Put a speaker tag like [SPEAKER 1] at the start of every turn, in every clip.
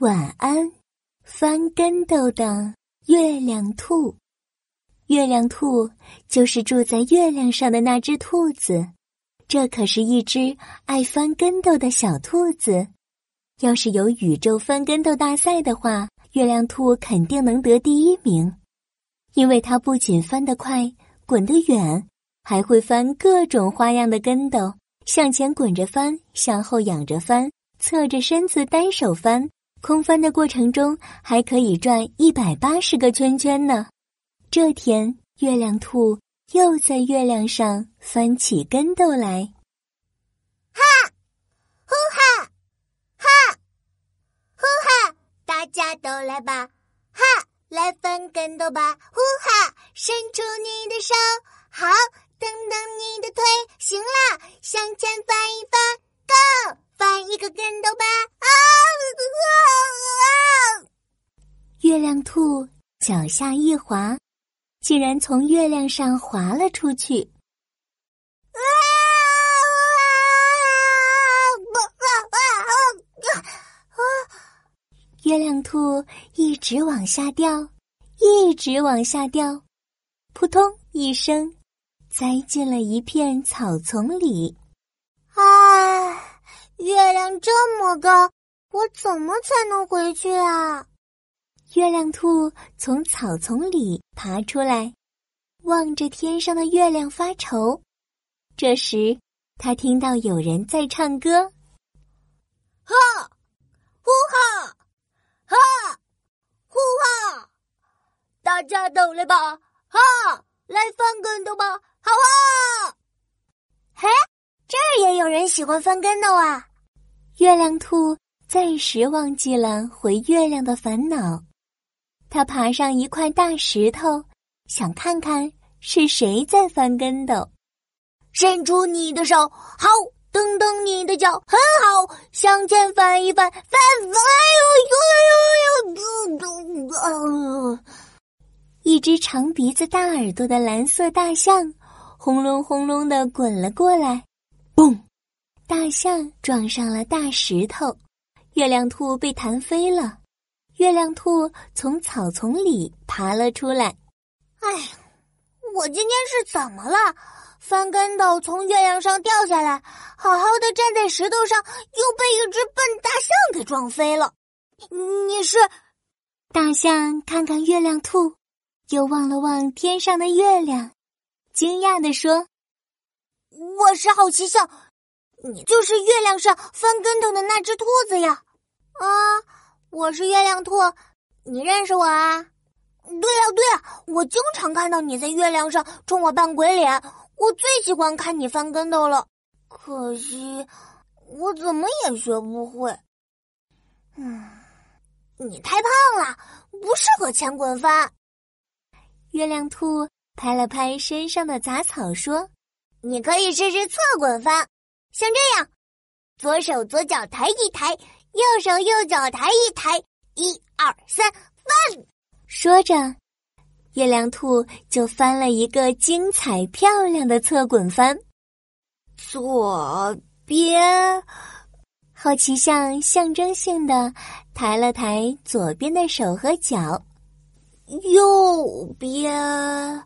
[SPEAKER 1] 晚安，翻跟斗的月亮兔。月亮兔就是住在月亮上的那只兔子，这可是一只爱翻跟斗的小兔子。要是有宇宙翻跟斗大赛的话，月亮兔肯定能得第一名，因为它不仅翻得快、滚得远，还会翻各种花样的跟斗，向前滚着翻，向后仰着翻，侧着身子单手翻。空翻的过程中还可以转一百八十个圈圈呢。这天，月亮兔又在月亮上翻起跟斗来。
[SPEAKER 2] 哈，呼哈，哈，呼哈，大家都来吧！哈，来翻跟斗吧！呼哈，伸出你的手，好，蹬蹬你的腿，行了，向前翻一翻，Go，翻一个跟斗吧！啊！
[SPEAKER 1] 月亮兔脚下一滑，竟然从月亮上滑了出去。月亮兔一直往下掉，一直往下掉，扑通一声，栽进了一片草丛里。
[SPEAKER 2] 唉，月亮这么高，我怎么才能回去啊？
[SPEAKER 1] 月亮兔从草丛里爬出来，望着天上的月亮发愁。这时，他听到有人在唱歌：“
[SPEAKER 2] 哈，呼哈，哈，呼哈，大家都来吧，哈，来翻跟头吧，好啊！”嘿，这儿也有人喜欢翻跟头啊！
[SPEAKER 1] 月亮兔暂时忘记了回月亮的烦恼。他爬上一块大石头，想看看是谁在翻跟斗。
[SPEAKER 2] 伸出你的手，好，蹬蹬你的脚，很好，向前翻一翻，翻翻，哎呦呦呦呦！
[SPEAKER 1] 一只长鼻子、大耳朵的蓝色大象，轰隆轰隆的滚了过来，嘣！大象撞上了大石头，月亮兔被弹飞了。月亮兔从草丛里爬了出来。
[SPEAKER 2] 哎，我今天是怎么了？翻跟头从月亮上掉下来，好好的站在石头上，又被一只笨大象给撞飞了。你是？
[SPEAKER 1] 大象看看月亮兔，又望了望天上的月亮，惊讶的说：“
[SPEAKER 2] 我是好奇象，你就是月亮上翻跟头的那只兔子呀？”啊。我是月亮兔，你认识我啊？对呀对呀，我经常看到你在月亮上冲我扮鬼脸，我最喜欢看你翻跟头了。可惜我怎么也学不会。嗯，你太胖了，不适合前滚翻。
[SPEAKER 1] 月亮兔拍了拍身上的杂草，说：“
[SPEAKER 2] 你可以试试侧滚翻，像这样，左手左脚抬一抬。”右手右脚抬一抬，一二三，翻！
[SPEAKER 1] 说着，月亮兔就翻了一个精彩漂亮的侧滚翻。
[SPEAKER 2] 左边，
[SPEAKER 1] 好奇象象征性的抬了抬左边的手和脚。
[SPEAKER 2] 右边，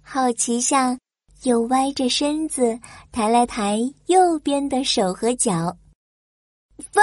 [SPEAKER 1] 好奇象又歪着身子抬了抬右边的手和脚。
[SPEAKER 2] 翻！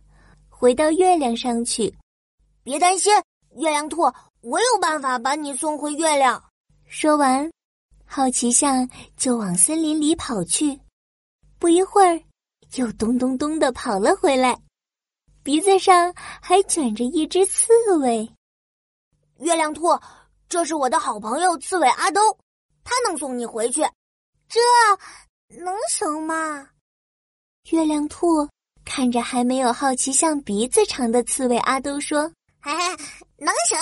[SPEAKER 1] 回到月亮上去，
[SPEAKER 2] 别担心，月亮兔，我有办法把你送回月亮。
[SPEAKER 1] 说完，好奇象就往森林里跑去。不一会儿，又咚咚咚的跑了回来，鼻子上还卷着一只刺猬。
[SPEAKER 2] 月亮兔，这是我的好朋友刺猬阿兜，他能送你回去，这能行吗？
[SPEAKER 1] 月亮兔看着还没有好奇像鼻子长的刺猬阿兜说：“
[SPEAKER 2] 嘿嘿，能行。”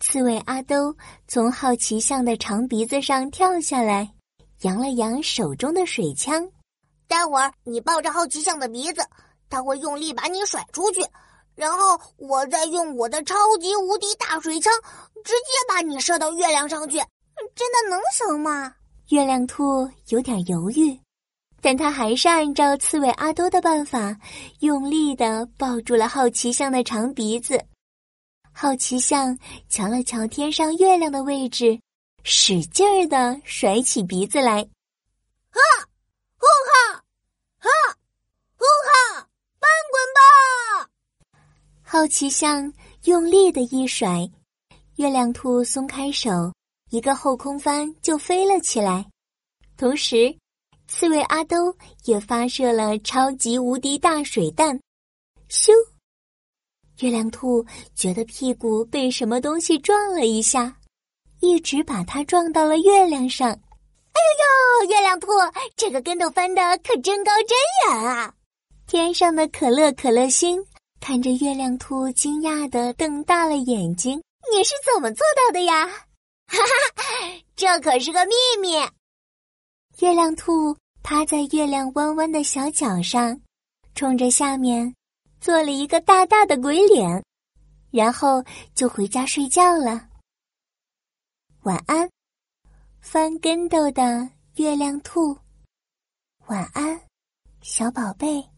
[SPEAKER 1] 刺猬阿兜从好奇象的长鼻子上跳下来，扬了扬手中的水枪。
[SPEAKER 2] 待会儿你抱着好奇象的鼻子，他会用力把你甩出去，然后我再用我的超级无敌大水枪直接把你射到月亮上去。真的能行吗？
[SPEAKER 1] 月亮兔有点犹豫，但他还是按照刺猬阿多的办法，用力的抱住了好奇象的长鼻子。好奇象瞧了瞧天上月亮的位置，使劲儿的甩起鼻子来，
[SPEAKER 2] 哈，呼哈，哈，呼哈，翻滚吧！
[SPEAKER 1] 好奇象用力的一甩，月亮兔松开手。一个后空翻就飞了起来，同时，刺猬阿兜也发射了超级无敌大水弹，咻！月亮兔觉得屁股被什么东西撞了一下，一直把它撞到了月亮上。哎
[SPEAKER 2] 呦呦！月亮兔这个跟头翻的可真高真远啊！
[SPEAKER 1] 天上的可乐可乐星看着月亮兔，惊讶的瞪大了眼睛：“
[SPEAKER 2] 你是怎么做到的呀？” 哈哈，这可是个秘密。
[SPEAKER 1] 月亮兔趴在月亮弯弯的小脚上，冲着下面做了一个大大的鬼脸，然后就回家睡觉了。晚安，翻跟斗的月亮兔。晚安，小宝贝。